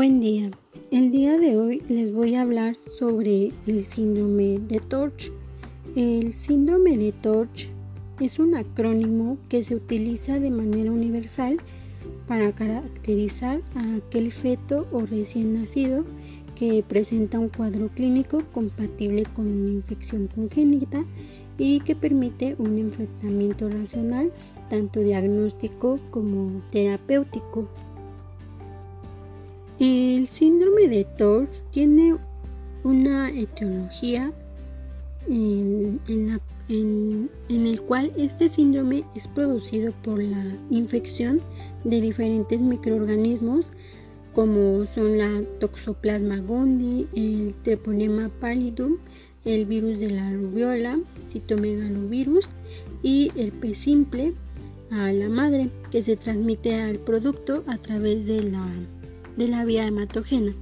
Buen día. El día de hoy les voy a hablar sobre el síndrome de Torch. El síndrome de Torch es un acrónimo que se utiliza de manera universal para caracterizar a aquel feto o recién nacido que presenta un cuadro clínico compatible con una infección congénita y que permite un enfrentamiento racional tanto diagnóstico como terapéutico. El síndrome de Torch tiene una etiología en, el cual este síndrome es producido por la infección de diferentes microorganismos como son la Toxoplasma gondii, el Treponema pallidum, el virus de la rubiola, citomegalovirus y el P simple a la madre que se transmite al producto a través de la de la vía hematogena.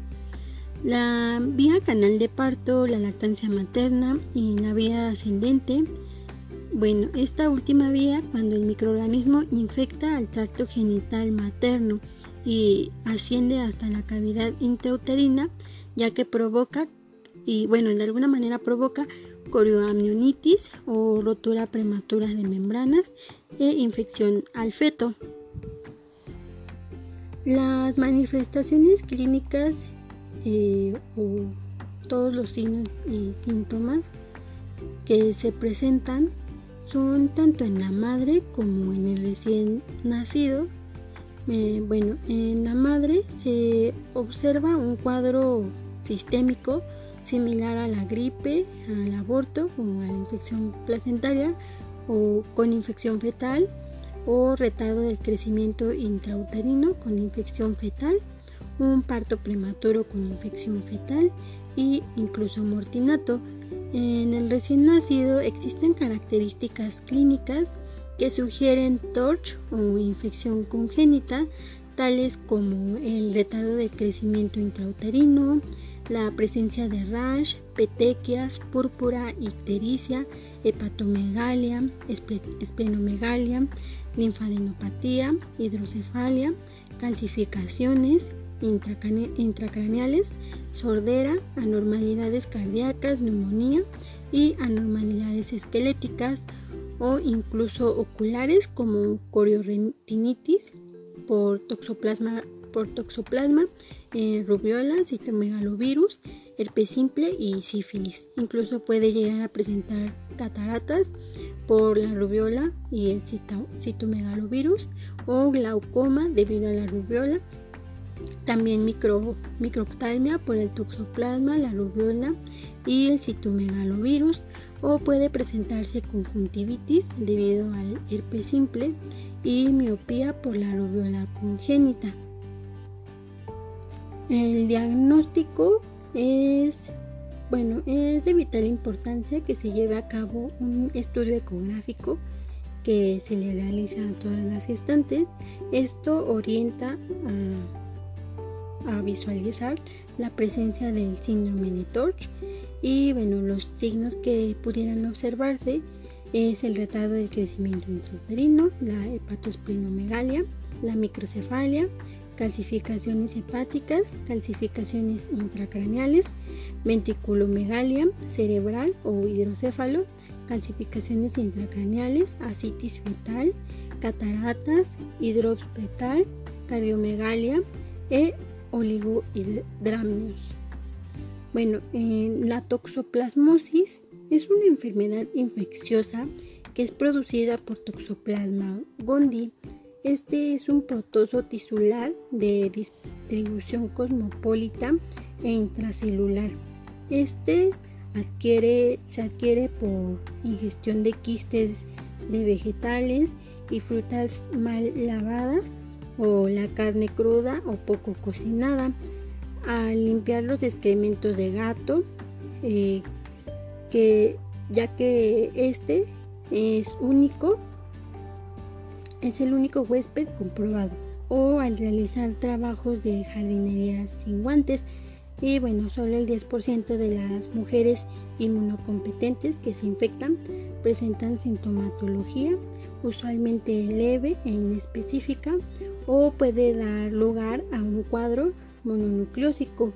La vía canal de parto, la lactancia materna y la vía ascendente. Bueno, esta última vía cuando el microorganismo infecta al tracto genital materno y asciende hasta la cavidad intrauterina, ya que provoca y bueno, de alguna manera provoca corioamnionitis o rotura prematura de membranas e infección al feto. Las manifestaciones clínicas eh, o todos los signos y síntomas que se presentan son tanto en la madre como en el recién nacido. Eh, bueno, en la madre se observa un cuadro sistémico similar a la gripe, al aborto o a la infección placentaria o con infección fetal o retardo del crecimiento intrauterino con infección fetal, un parto prematuro con infección fetal e incluso mortinato. En el recién nacido existen características clínicas que sugieren TORCH o infección congénita, tales como el retardo del crecimiento intrauterino, la presencia de rash, petequias, púrpura, ictericia, hepatomegalia, esplenomegalia, linfadenopatía, hidrocefalia, calcificaciones intracraneales, sordera, anormalidades cardíacas, neumonía y anormalidades esqueléticas o incluso oculares como corioretinitis por toxoplasma, por toxoplasma eh, rubiola, citomegalovirus, herpes simple y sífilis. Incluso puede llegar a presentar cataratas por la rubiola y el citomegalovirus o glaucoma debido a la rubiola. También micro, microptalmia por el toxoplasma, la rubiola y el citomegalovirus o puede presentarse conjuntivitis debido al herpes simple y miopía por la rubiola congénita. El diagnóstico es bueno, es de vital importancia que se lleve a cabo un estudio ecográfico que se le realiza a todas las gestantes. Esto orienta a, visualizar la presencia del síndrome de Torch y bueno, los signos que pudieran observarse es el retardo del crecimiento intrauterino, la hepatosplenomegalia, la microcefalia, calcificaciones hepáticas, calcificaciones intracraneales, venticulomegalia cerebral o hidrocéfalo, calcificaciones intracraneales, asitis fetal, cataratas, hidrops fetal, cardiomegalia e oligodramnios. Bueno, la toxoplasmosis es una enfermedad infecciosa que es producida por Toxoplasma gondii este es un protozo tisular de distribución cosmopolita e intracelular. Este se adquiere por ingestión de quistes de vegetales y frutas mal lavadas o la carne cruda o poco cocinada. Al limpiar los excrementos de gato, eh, que, ya que este es único es el único huésped comprobado o al realizar trabajos de jardinería sin guantes y bueno, solo el 10% de las mujeres inmunocompetentes que se infectan presentan sintomatología usualmente leve e inespecífica o puede dar lugar a un cuadro mononucleósico.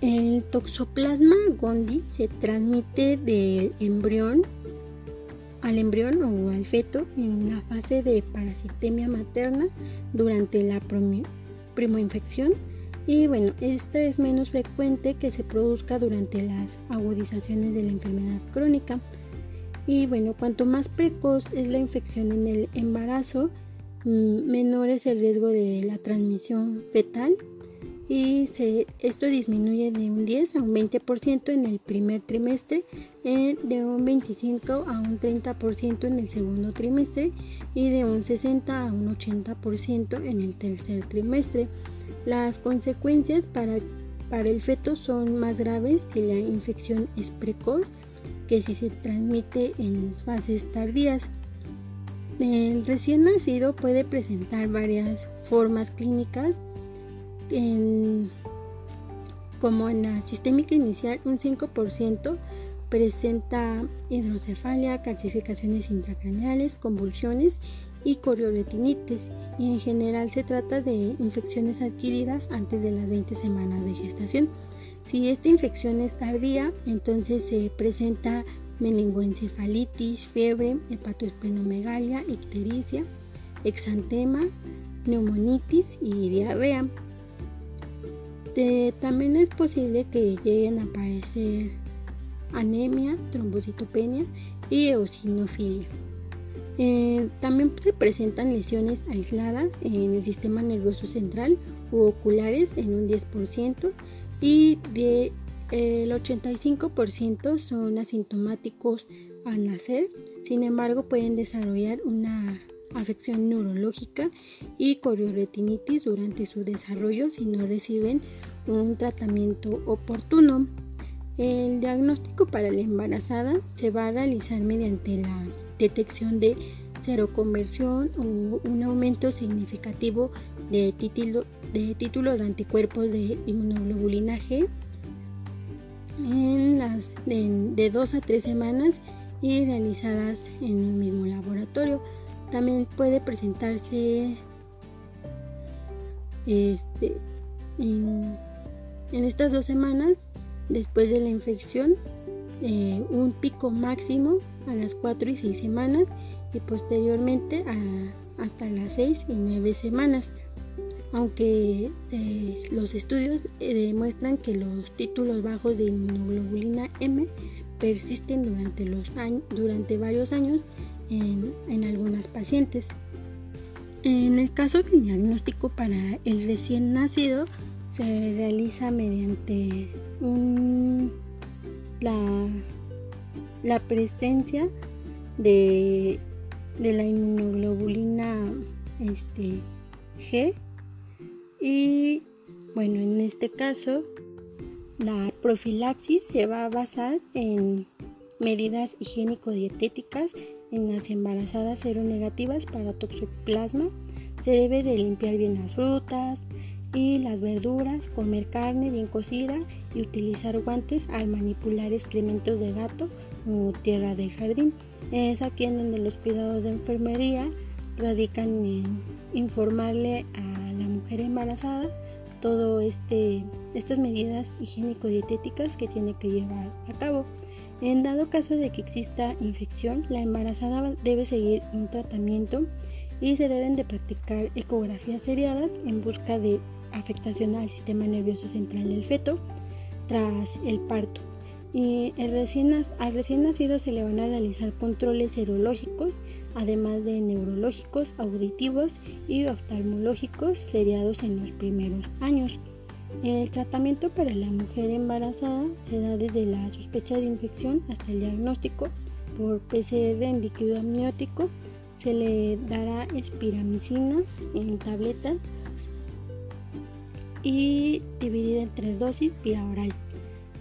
El toxoplasma gondii se transmite del embrión al embrión o al feto en la fase de parasitemia materna durante la primoinfección y bueno, esta es menos frecuente que se produzca durante las agudizaciones de la enfermedad crónica. Y bueno, cuanto más precoz es la infección en el embarazo, mm, menor es el riesgo de la transmisión fetal y esto disminuye de un 10 a un 20% en el primer trimestre, eh, de un 25 a un 30% en el segundo trimestre y de un 60 a un 80% en el tercer trimestre. Las consecuencias para, para el feto son más graves si la infección es precoz que si se transmite en fases tardías. El recién nacido puede presentar varias formas clínicas como en la sistémica inicial, un 5% presenta hidrocefalia, calcificaciones intracraneales, convulsiones y corioretinitis y en general se trata de infecciones adquiridas antes de las 20 semanas de gestación. Si esta infección es tardía, entonces se presenta meningoencefalitis, fiebre, hepatoesplenomegalia, ictericia, exantema, neumonitis y diarrea también es posible que lleguen a aparecer anemia, trombocitopenia y eosinofilia. Eh, también se presentan lesiones aisladas en el sistema nervioso central u oculares en un 10% y el 85% son asintomáticos al nacer, sin embargo pueden desarrollar una afección neurológica y corioretinitis durante su desarrollo si no reciben un tratamiento oportuno. El diagnóstico para la embarazada se va a realizar mediante la detección de seroconversión o un aumento significativo de título de, títulos de anticuerpos de inmunoglobulina G en las de, de 2 a 3 semanas y realizadas en el mismo laboratorio. También puede presentarse este, en, estas dos semanas después de la infección eh, un pico máximo a las 4 y 6 semanas y posteriormente hasta las 6 y 9 semanas aunque eh, los estudios eh, demuestran que los títulos bajos de inmunoglobulina M persisten durante, los años, durante varios años en, algunas pacientes. En el caso del diagnóstico para el recién nacido se realiza mediante la, presencia de, la inmunoglobulina este, G. Y bueno en este caso la profilaxis se va a basar en medidas higiénico-dietéticas en las embarazadas seronegativas para toxoplasma. Se debe de limpiar bien las frutas y las verduras, comer carne bien cocida y utilizar guantes al manipular excrementos de gato o tierra de jardín. Es aquí en donde los cuidados de enfermería radican en informarle a la mujer embarazada todo este estas medidas higiénico dietéticas que tiene que llevar a cabo. En dado caso de que exista infección, la embarazada debe seguir un tratamiento y se deben de practicar ecografías seriadas en busca de afectación al sistema nervioso central del feto tras el parto. Y al recién nacido se le van a realizar controles serológicos, además de neurológicos, auditivos y oftalmológicos seriados en los primeros años. El tratamiento para la mujer embarazada se da desde la sospecha de infección hasta el diagnóstico por PCR en líquido amniótico. Se le dará espiramicina en tabletas y dividida en tres dosis vía oral.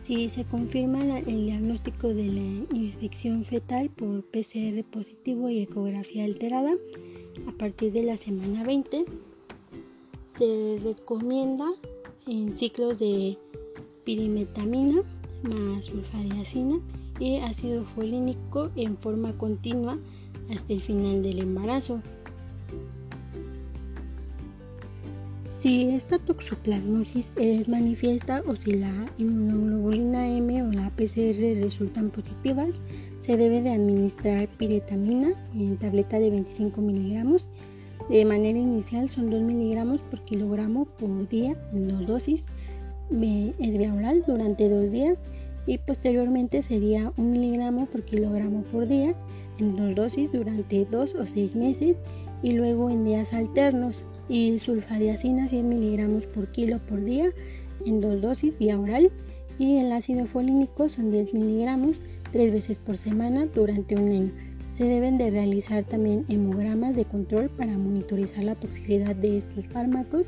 Si se confirma el diagnóstico de la infección fetal por PCR positivo y ecografía alterada, a partir de la semana 20 se recomienda en ciclos de pirimetamina más sulfadiazina y ácido folínico en forma continua hasta el final del embarazo. Si esta toxoplasmosis es manifiesta o si la inmunoglobulina M o la PCR resultan positivas, se debe de administrar piretamina en tableta de 25 miligramos. De manera inicial son 2 miligramos por kilogramo por día en dos dosis. Es vía oral durante dos días y posteriormente sería 1 miligramo por kilogramo por día en dos dosis durante dos o seis meses y luego en días alternos y sulfadiacina 100 miligramos por kilo por día en dos dosis vía oral y el ácido folínico son 10 miligramos tres veces por semana durante un año. Se deben de realizar también hemogramas de control para monitorizar la toxicidad de estos fármacos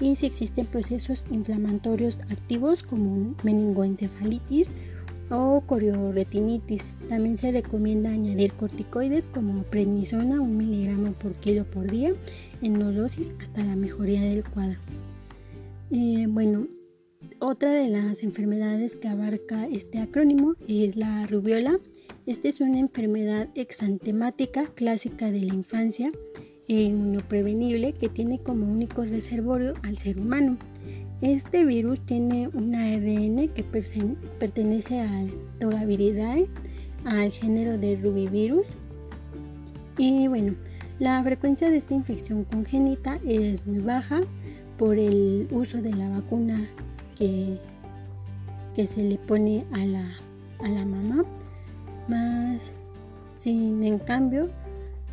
y si existen procesos inflamatorios activos como meningoencefalitis o corioretinitis. También se recomienda añadir corticoides como prednisona, un miligramo por kilo por día en dos dosis hasta la mejoría del cuadro. Eh, bueno, otra de las enfermedades que abarca este acrónimo es la rubiola. Esta es una enfermedad exantemática clásica de la infancia e inmunoprevenible que tiene como único reservorio al ser humano. Este virus tiene un ARN que pertenece al Togaviridae, al género de Rubivirus. Y bueno, la frecuencia de esta infección congénita es muy baja por el uso de la vacuna que, se le pone a la, a la mamá. Más, sin en cambio,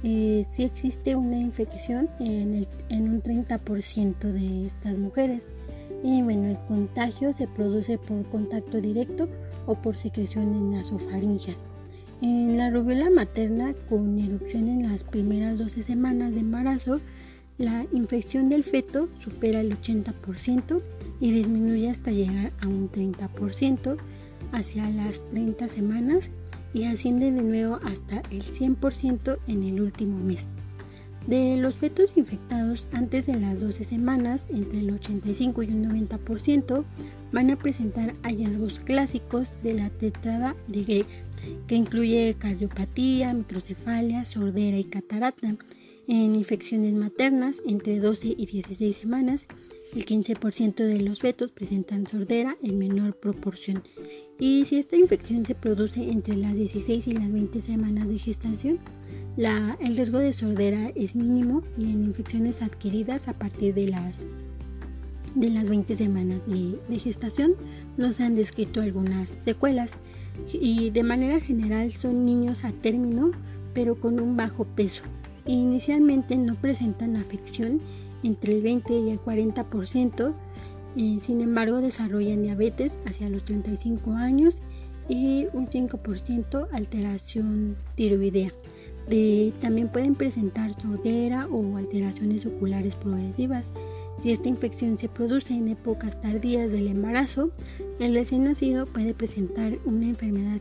eh, sí existe una infección en, en un 30% de estas mujeres. Y bueno, el contagio se produce por contacto directo o por secreción en nasofaringias. En la rubiola materna, con erupción en las primeras 12 semanas de embarazo, la infección del feto supera el 80% y disminuye hasta llegar a un 30% hacia las 30 semanas y asciende de nuevo hasta el 100% en el último mes. De los fetos infectados antes de las 12 semanas, entre el 85 y un 90% van a presentar hallazgos clásicos de la tetrada de Greg, que incluye cardiopatía, microcefalia, sordera y catarata. En infecciones maternas, entre 12 y 16 semanas, el 15% de los fetos presentan sordera en menor proporción. Y si esta infección se produce entre las 16 y las 20 semanas de gestación, el riesgo de sordera es mínimo y en infecciones adquiridas a partir de las, de las 20 semanas de, gestación no se han descrito algunas secuelas y de manera general son niños a término pero con un bajo peso. Inicialmente no presentan afección entre el 20 y el 40%, eh, sin embargo desarrollan diabetes hacia los 35 años y un 5% alteración tiroidea también pueden presentar sordera o alteraciones oculares progresivas. Si esta infección se produce en épocas tardías del embarazo, el recién nacido puede presentar una enfermedad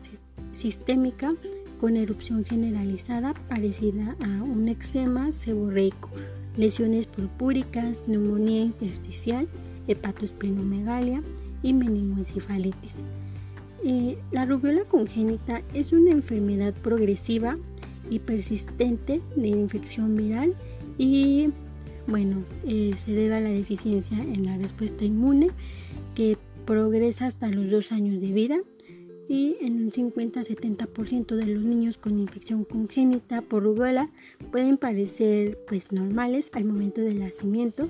sistémica con erupción generalizada parecida a un eczema seborreico, lesiones purpúricas, neumonía intersticial, hepatosplenomegalia y meningoencefalitis. Eh, la rubiola congénita es una enfermedad progresiva y persistente de infección viral y bueno, eh, se debe a la deficiencia en la respuesta inmune que progresa hasta los dos años de vida y en un 50-70% de los niños con infección congénita por rubiola pueden parecer pues normales al momento del nacimiento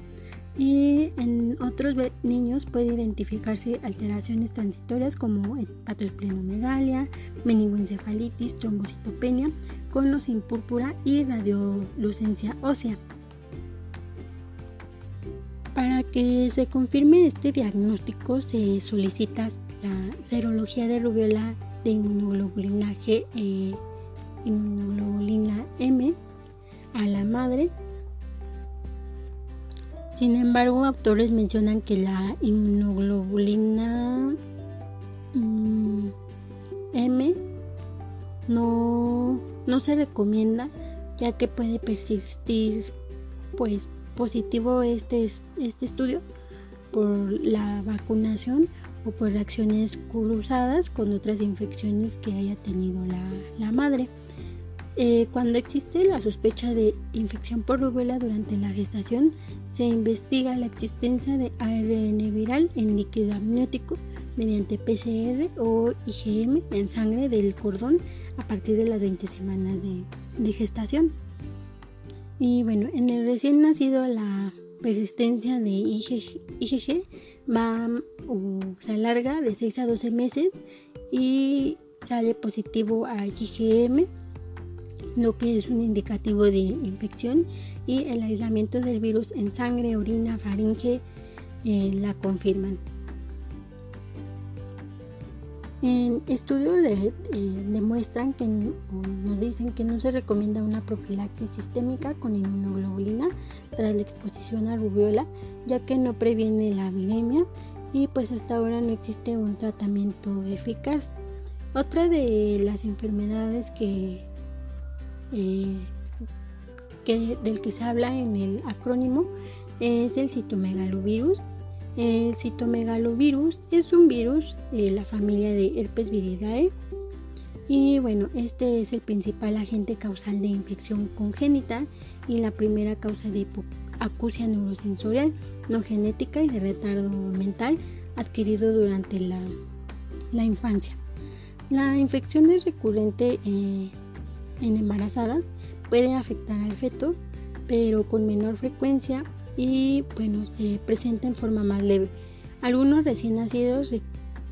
y en otros niños puede identificarse alteraciones transitorias como hepatosplenomegalia, meningoencefalitis, trombocitopenia, cono sin púrpura y radiolucencia ósea. Para que se confirme este diagnóstico se solicita la serología de rubiola de inmunoglobulina G e inmunoglobulina M a la madre sin embargo, autores mencionan que la inmunoglobulina mm, M no, se recomienda ya que puede persistir pues positivo este, este estudio por la vacunación o por reacciones cruzadas con otras infecciones que haya tenido la, la madre. Eh, cuando existe la sospecha de infección por rubiola durante la gestación, se investiga la existencia de ARN viral en líquido amniótico mediante PCR o IgM en sangre del cordón a partir de las 20 semanas de, gestación. Y bueno, en el recién nacido la persistencia de IgG, va o se alarga de 6 a 12 meses y sale positivo a IgM lo que es un indicativo de infección y el aislamiento del virus en sangre, orina, faringe eh, la confirman. En estudios eh, demuestran que nos dicen que no se recomienda una profilaxis sistémica con inmunoglobulina tras la exposición a rubiola, ya que no previene la viremia y pues hasta ahora no existe un tratamiento eficaz. Otra de las enfermedades que eh, del que se habla en el acrónimo es el citomegalovirus. El citomegalovirus es un virus de la familia de herpes viridae y bueno, este es el principal agente causal de infección congénita y la primera causa de acusia neurosensorial no genética y de retardo mental adquirido durante la, la infancia. La infección es recurrente eh, en embarazadas puede afectar al feto, pero con menor frecuencia y bueno, se presenta en forma más leve. Algunos recién nacidos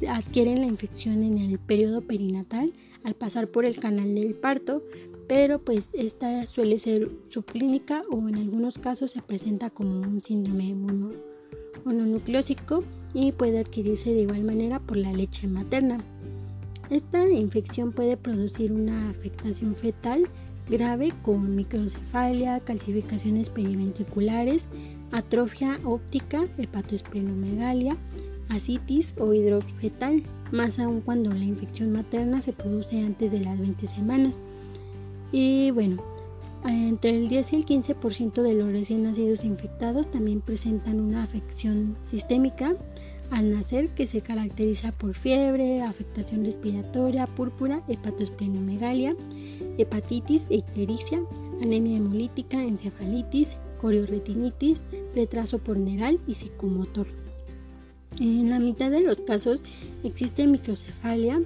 adquieren la infección en el periodo perinatal al pasar por el canal del parto, pero pues esta suele ser subclínica o en algunos casos se presenta como un síndrome mononucleósico y puede adquirirse de igual manera por la leche materna. Esta infección puede producir una afectación fetal grave con microcefalia, calcificaciones periventriculares, atrofia óptica, hepatoesplenomegalia, asitis o hidrofetal, más aún cuando la infección materna se produce antes de las 20 semanas. Y bueno, entre el 10 y el 15% de los recién nacidos infectados también presentan una afección sistémica al nacer que se caracteriza por fiebre, afectación respiratoria, púrpura, hepatoesplenomegalia, hepatitis, ictericia, anemia hemolítica, encefalitis, corioretinitis, retraso porneral y psicomotor. En la mitad de los casos existe microcefalia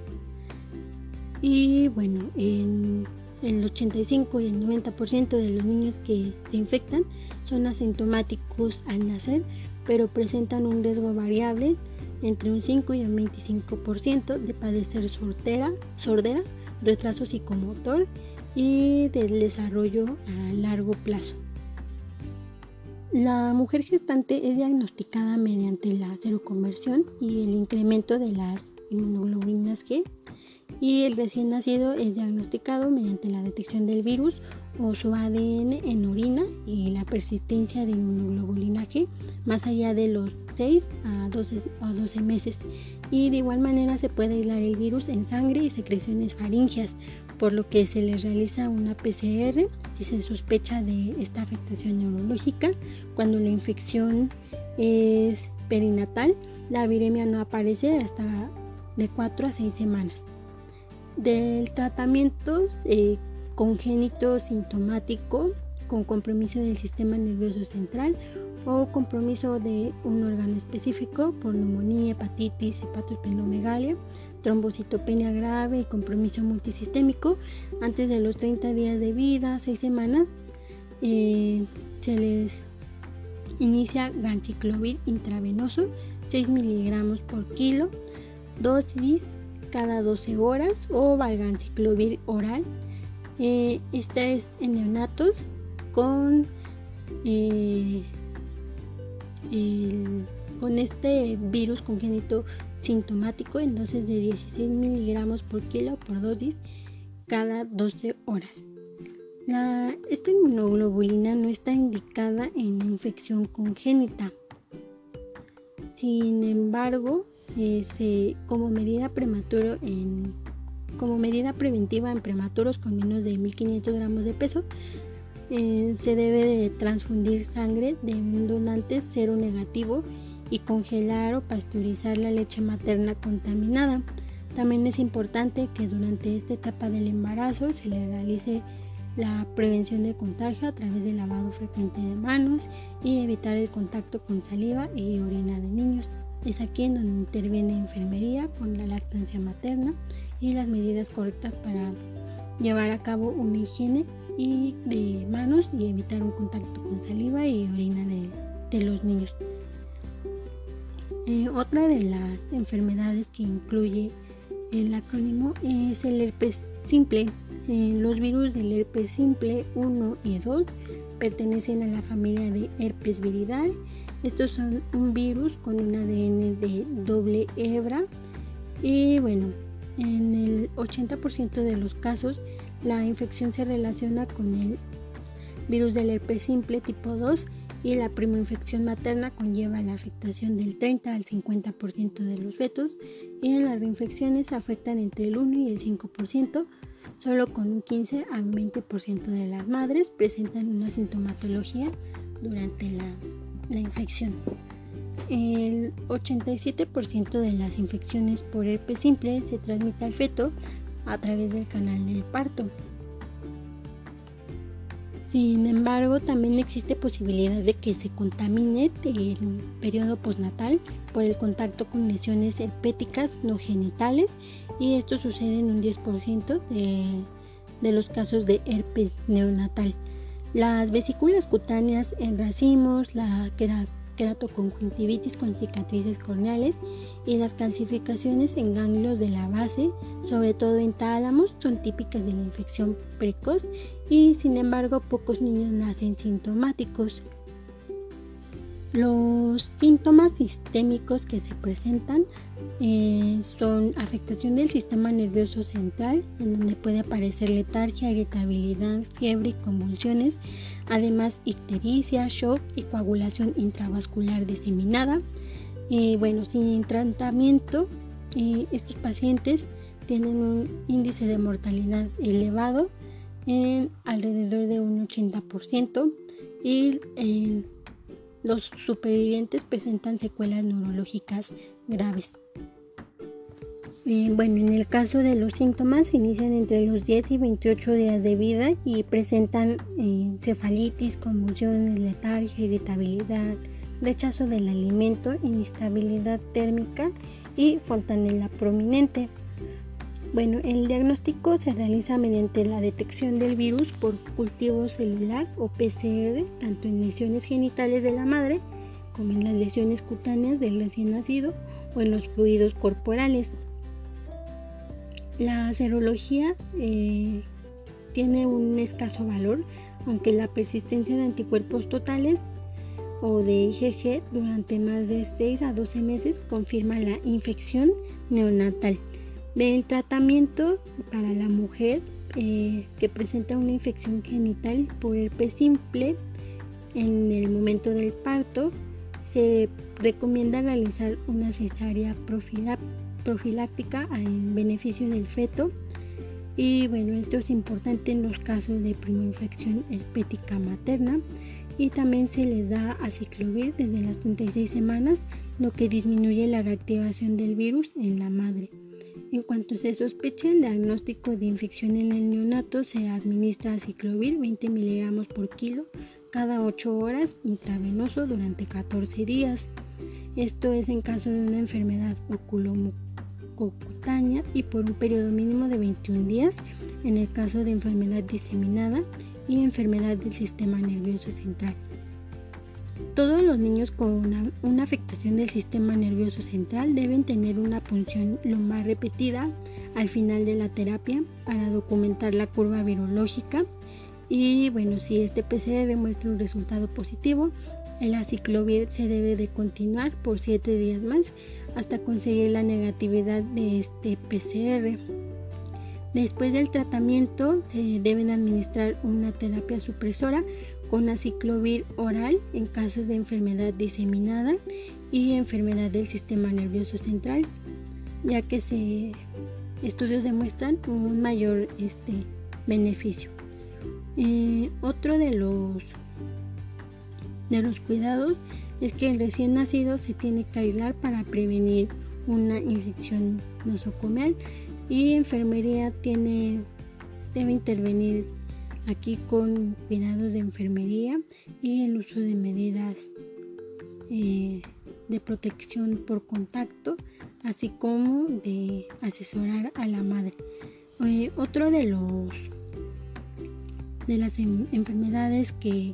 y bueno, en el 85 y el 90% de los niños que se infectan son asintomáticos al nacer pero presentan un riesgo variable entre un 5 y un 25% de padecer sordera, retraso psicomotor y del desarrollo a largo plazo. La mujer gestante es diagnosticada mediante la seroconversión y el incremento de las inmunoglobulinas G y el recién nacido es diagnosticado mediante la detección del virus o su ADN en orina y la persistencia de inmunoglobulina G más allá de los 6 a 12, 12 meses. Y de igual manera se puede aislar el virus en sangre y secreciones faringias, por lo que se les realiza una PCR si se sospecha de esta afectación neurológica. Cuando la infección es perinatal, la viremia no aparece hasta de 4 a 6 semanas. Del tratamiento eh, congénito sintomático con compromiso del sistema nervioso central o compromiso de un órgano específico por neumonía, hepatitis, hepatoesplenomegalia, trombocitopenia grave y compromiso multisistémico antes de los 30 días de vida, 6 semanas, eh, se les inicia ganciclovir intravenoso, 6 miligramos por kilo, dosis cada 12 horas o valganciclovir oral. Eh, esta es en neonatos con, eh, con este virus congénito sintomático en dosis de 16 miligramos por kilo por dosis cada 12 horas. La, esta inmunoglobulina no está indicada en infección congénita. Sin embargo, como medida prematura en como medida preventiva en prematuros con menos de 1500 gramos de peso, eh, se debe de transfundir sangre de un donante cero negativo y congelar o pasteurizar la leche materna contaminada. También es importante que durante esta etapa del embarazo se le realice la prevención de contagio a través del lavado frecuente de manos y evitar el contacto con saliva y orina de niños. Es aquí en donde interviene enfermería con la lactancia materna y las medidas correctas para llevar a cabo una higiene y de manos y evitar un contacto con saliva y orina de, los niños. Eh, otra de las enfermedades que incluye el acrónimo es el herpes simple. Eh, los virus del herpes simple 1 y 2 pertenecen a la familia de herpes viridae. Estos son un virus con un ADN de doble hebra y bueno, en el 80% de los casos la infección se relaciona con el virus del herpes simple tipo 2 y la primoinfección materna conlleva la afectación del 30 al 50% de los fetos y las reinfecciones afectan entre el 1 y el 5%, solo con un 15 al 20% de las madres presentan una sintomatología durante la infección. El 87% de las infecciones por herpes simple se transmite al feto a través del canal del parto. Sin embargo, también existe posibilidad de que se contamine el periodo postnatal por el contacto con lesiones herpéticas no genitales y esto sucede en un 10% de, los casos de herpes neonatal. Las vesículas cutáneas en racimos, la queratoconjuntivitis con cicatrices corneales y las calcificaciones en ganglios de la base, sobre todo en tálamos, son típicas de la infección precoz y sin embargo pocos niños nacen sintomáticos. Los síntomas sistémicos que se presentan eh, son afectación del sistema nervioso central, en donde puede aparecer letargia, irritabilidad, fiebre y convulsiones, además ictericia, shock y coagulación intravascular diseminada. Eh, bueno, sin tratamiento, eh, estos pacientes tienen un índice de mortalidad elevado en alrededor de un 80% y los supervivientes presentan secuelas neurológicas graves. Bueno, en el caso de los síntomas, inician entre los 10 y 28 días de vida y presentan eh, cefalitis, convulsiones, letargia, irritabilidad, rechazo del alimento, inestabilidad térmica y fontanela prominente. Bueno, el diagnóstico se realiza mediante la detección del virus por cultivo celular o PCR, tanto en lesiones genitales de la madre como en las lesiones cutáneas del recién nacido o en los fluidos corporales. La serología eh, tiene un escaso valor, aunque la persistencia de anticuerpos totales o de IgG durante más de 6 a 12 meses confirma la infección neonatal. Del tratamiento para la mujer eh, que presenta una infección genital por herpes simple en el momento del parto, se recomienda realizar una cesárea profiláctica en beneficio del feto. Y bueno, esto es importante en los casos de primoinfección herpética materna y también se les da aciclovir desde las 36 semanas, lo que disminuye la reactivación del virus en la madre. En cuanto se sospeche el diagnóstico de infección en el neonato, se administra aciclovir 20 miligramos por kilo cada 8 horas intravenoso durante 14 días. Esto es en caso de una enfermedad oculomocutánea y por un periodo mínimo de 21 días en el caso de enfermedad diseminada y enfermedad del sistema nervioso central. Todos los niños con una, afectación del sistema nervioso central deben tener una punción más repetida al final de la terapia para documentar la curva virológica y bueno, si este PCR muestra un resultado positivo, el aciclovir se debe de continuar por 7 días más hasta conseguir la negatividad de este PCR. Después del tratamiento se deben administrar una terapia supresora con aciclovir oral en casos de enfermedad diseminada y enfermedad del sistema nervioso central, ya que estudios demuestran un mayor este, beneficio. Otro de los, de los cuidados es que el recién nacido se tiene que aislar para prevenir una infección nosocomial y enfermería tiene, debe intervenir aquí con cuidados de enfermería y el uso de medidas eh, de protección por contacto, así como de asesorar a la madre. Eh, otro de los de las enfermedades que,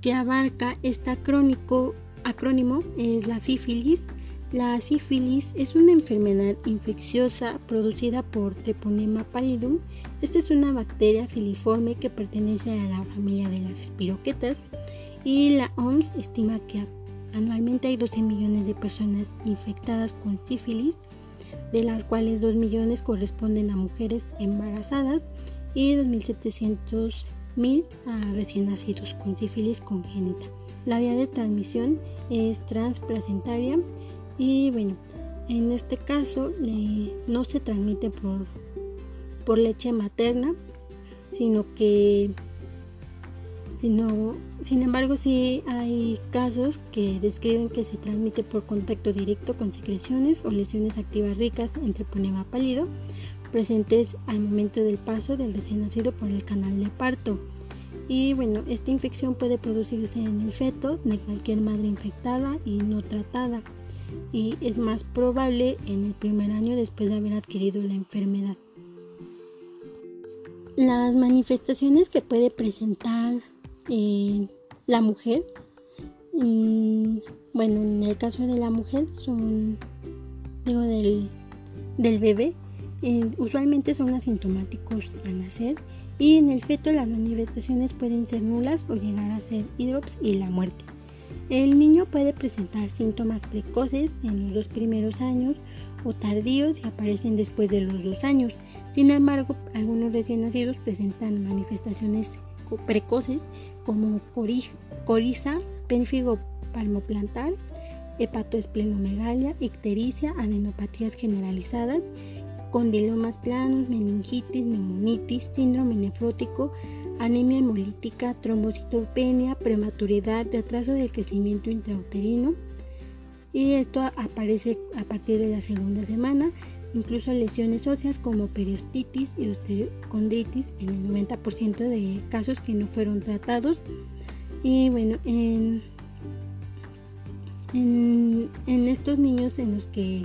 que abarca este acrónico, acrónimo es la sífilis. La sífilis es una enfermedad infecciosa producida por Treponema pallidum. Esta es una bacteria filiforme que pertenece a la familia de las espiroquetas y la OMS estima que anualmente hay 12 millones de personas infectadas con sífilis, de las cuales 2 millones corresponden a mujeres embarazadas y 2.700 mil a recién nacidos con sífilis congénita. La vía de transmisión es transplacentaria y bueno, en este caso no se transmite por, por leche materna, sino que sino, sin embargo sí hay casos que describen que se transmite por contacto directo con secreciones o lesiones activas ricas entre ponema pálido presentes al momento del paso del recién nacido por el canal de parto. Y bueno, esta infección puede producirse en el feto de cualquier madre infectada y no tratada y es más probable en el primer año después de haber adquirido la enfermedad. Las manifestaciones que puede presentar eh, la mujer, mm, bueno, en el caso de la mujer son, digo, del, del bebé, usualmente son asintomáticos al nacer y en el feto las manifestaciones pueden ser nulas o llegar a ser hidrops y la muerte. El niño puede presentar síntomas precoces en los dos primeros años o tardíos y aparecen después de los dos años. Sin embargo, algunos recién nacidos presentan manifestaciones precoces como coriza, pénfigo palmoplantar, hepatoesplenomegalia, ictericia, adenopatías generalizadas condilomas planos, meningitis, neumonitis, síndrome nefrótico, anemia hemolítica, trombocitopenia, prematuridad, retraso del crecimiento intrauterino. Y esto aparece a partir de la segunda semana, incluso lesiones óseas como periostitis y osteocondritis en el 90% de casos que no fueron tratados. Y bueno, en, en estos niños en los que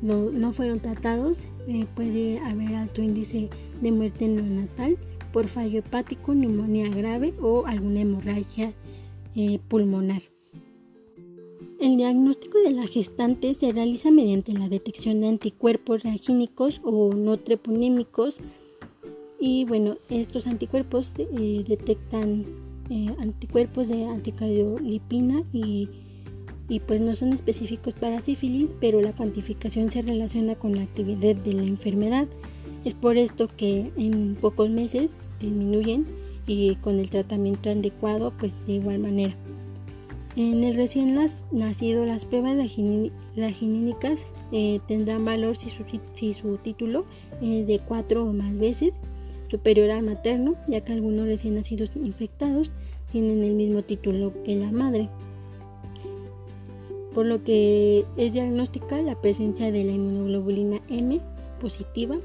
no, no fueron tratados, eh, puede haber alto índice de muerte neonatal por fallo hepático, neumonía grave o alguna hemorragia eh, pulmonar. El diagnóstico de la gestante se realiza mediante la detección de anticuerpos reagínicos o no treponémicos y bueno, estos anticuerpos eh, detectan anticuerpos de anticardiolipina y y pues no son específicos para sífilis, pero la cuantificación se relaciona con la actividad de la enfermedad. Es por esto que en pocos meses disminuyen y con el tratamiento adecuado pues de igual manera. En el recién nacido las pruebas laginínicas eh, tendrán valor si su, si su título es de cuatro o más veces superior al materno, ya que algunos recién nacidos infectados tienen el mismo título que la madre por lo que es diagnóstica la presencia de la inmunoglobulina M positiva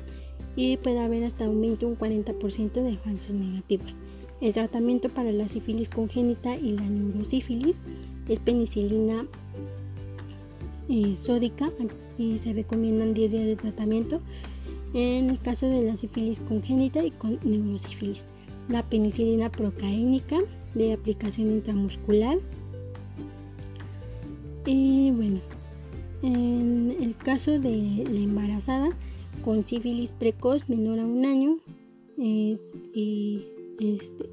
y puede haber hasta un 20 un 40% de falsos negativos. El tratamiento para la sífilis congénita y la neurosífilis es penicilina eh, sódica y se recomiendan 10 días de tratamiento en el caso de la sífilis congénita y con neurosífilis. La penicilina procaínica de aplicación intramuscular y bueno, en el caso de la embarazada con sífilis precoz menor a un año y este,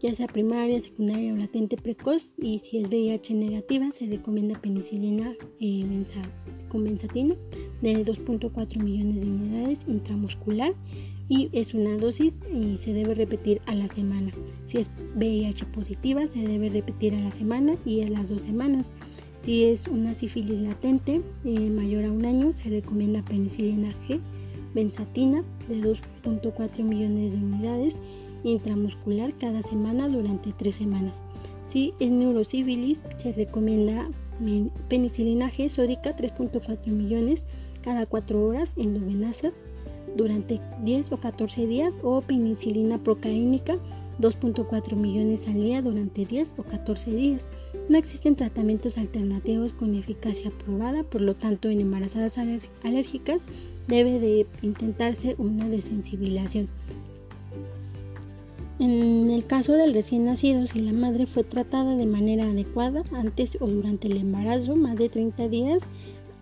ya sea primaria, secundaria o latente precoz y si es VIH negativa se recomienda penicilina eh, con benzatina de 2.4 millones de unidades intramuscular y es una dosis y se debe repetir a la semana. Si es VIH positiva, se debe repetir a la semana y a las dos semanas. Si es una sífilis latente eh, mayor a un año, se recomienda penicilina G, benzatina de 2.4 millones de unidades intramuscular cada semana durante tres semanas. Si es neurosífilis, se recomienda penicilina G sódica 3.4 millones cada 4 horas endovenasa durante 10 o 14 días o penicilina procaínica 2.4 millones al día durante 10 o 14 días. No existen tratamientos alternativos con eficacia probada, por lo tanto en embarazadas alérgicas debe de intentarse una desensibilización. En el caso del recién nacido, si la madre fue tratada de manera adecuada antes o durante el embarazo, más de 30 días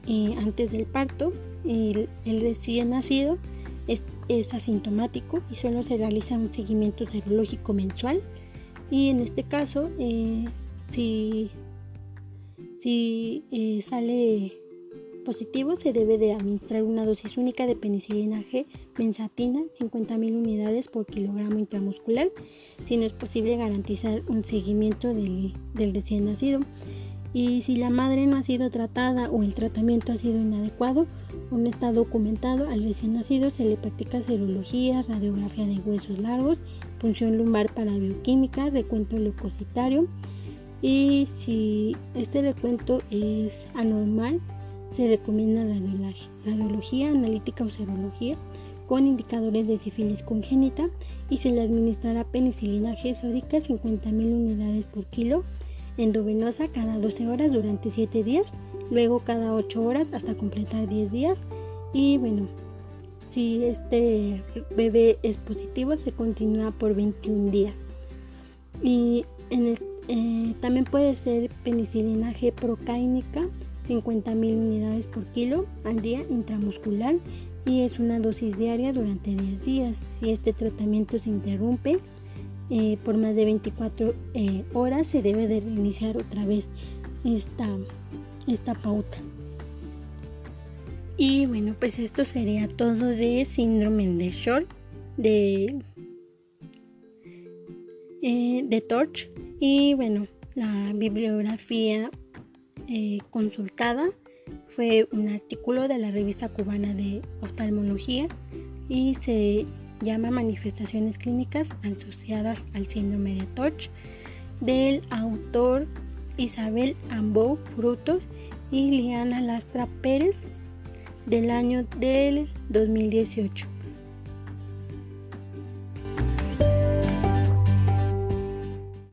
eh, antes del parto, el, recién nacido es, asintomático y solo se realiza un seguimiento serológico mensual. Y en este caso, eh, si, eh, sale positivo, se debe de administrar una dosis única de penicilina G benzatina, 50.000 unidades por kilogramo intramuscular, si no es posible garantizar un seguimiento del, del recién nacido. Y si la madre no ha sido tratada o el tratamiento ha sido inadecuado o no está documentado, al recién nacido se le practica serología, radiografía de huesos largos, punción lumbar para bioquímica, recuento leucocitario. Y si este recuento es anormal, se recomienda radiología, analítica o serología con indicadores de sífilis congénita y se le administrará penicilina G sódica 50.000 unidades por kilo endovenosa cada 12 horas durante 7 días, luego cada 8 horas hasta completar 10 días y bueno, si este bebé es positivo se continúa por 21 días. Y también puede ser penicilina G procáinica 50.000 unidades por kilo al día intramuscular y es una dosis diaria durante 10 días. Si este tratamiento se interrumpe eh, por más de 24 eh, horas, se debe de reiniciar otra vez esta, esta pauta. Y bueno, pues esto sería todo de síndrome de Short, de, eh, de Torch. Y bueno, la bibliografía eh, consultada fue un artículo de la revista cubana de oftalmología y se llama Manifestaciones clínicas asociadas al síndrome de Torch del autor Isabel Ambou Frutos y Liana Lastra Pérez del año del 2018.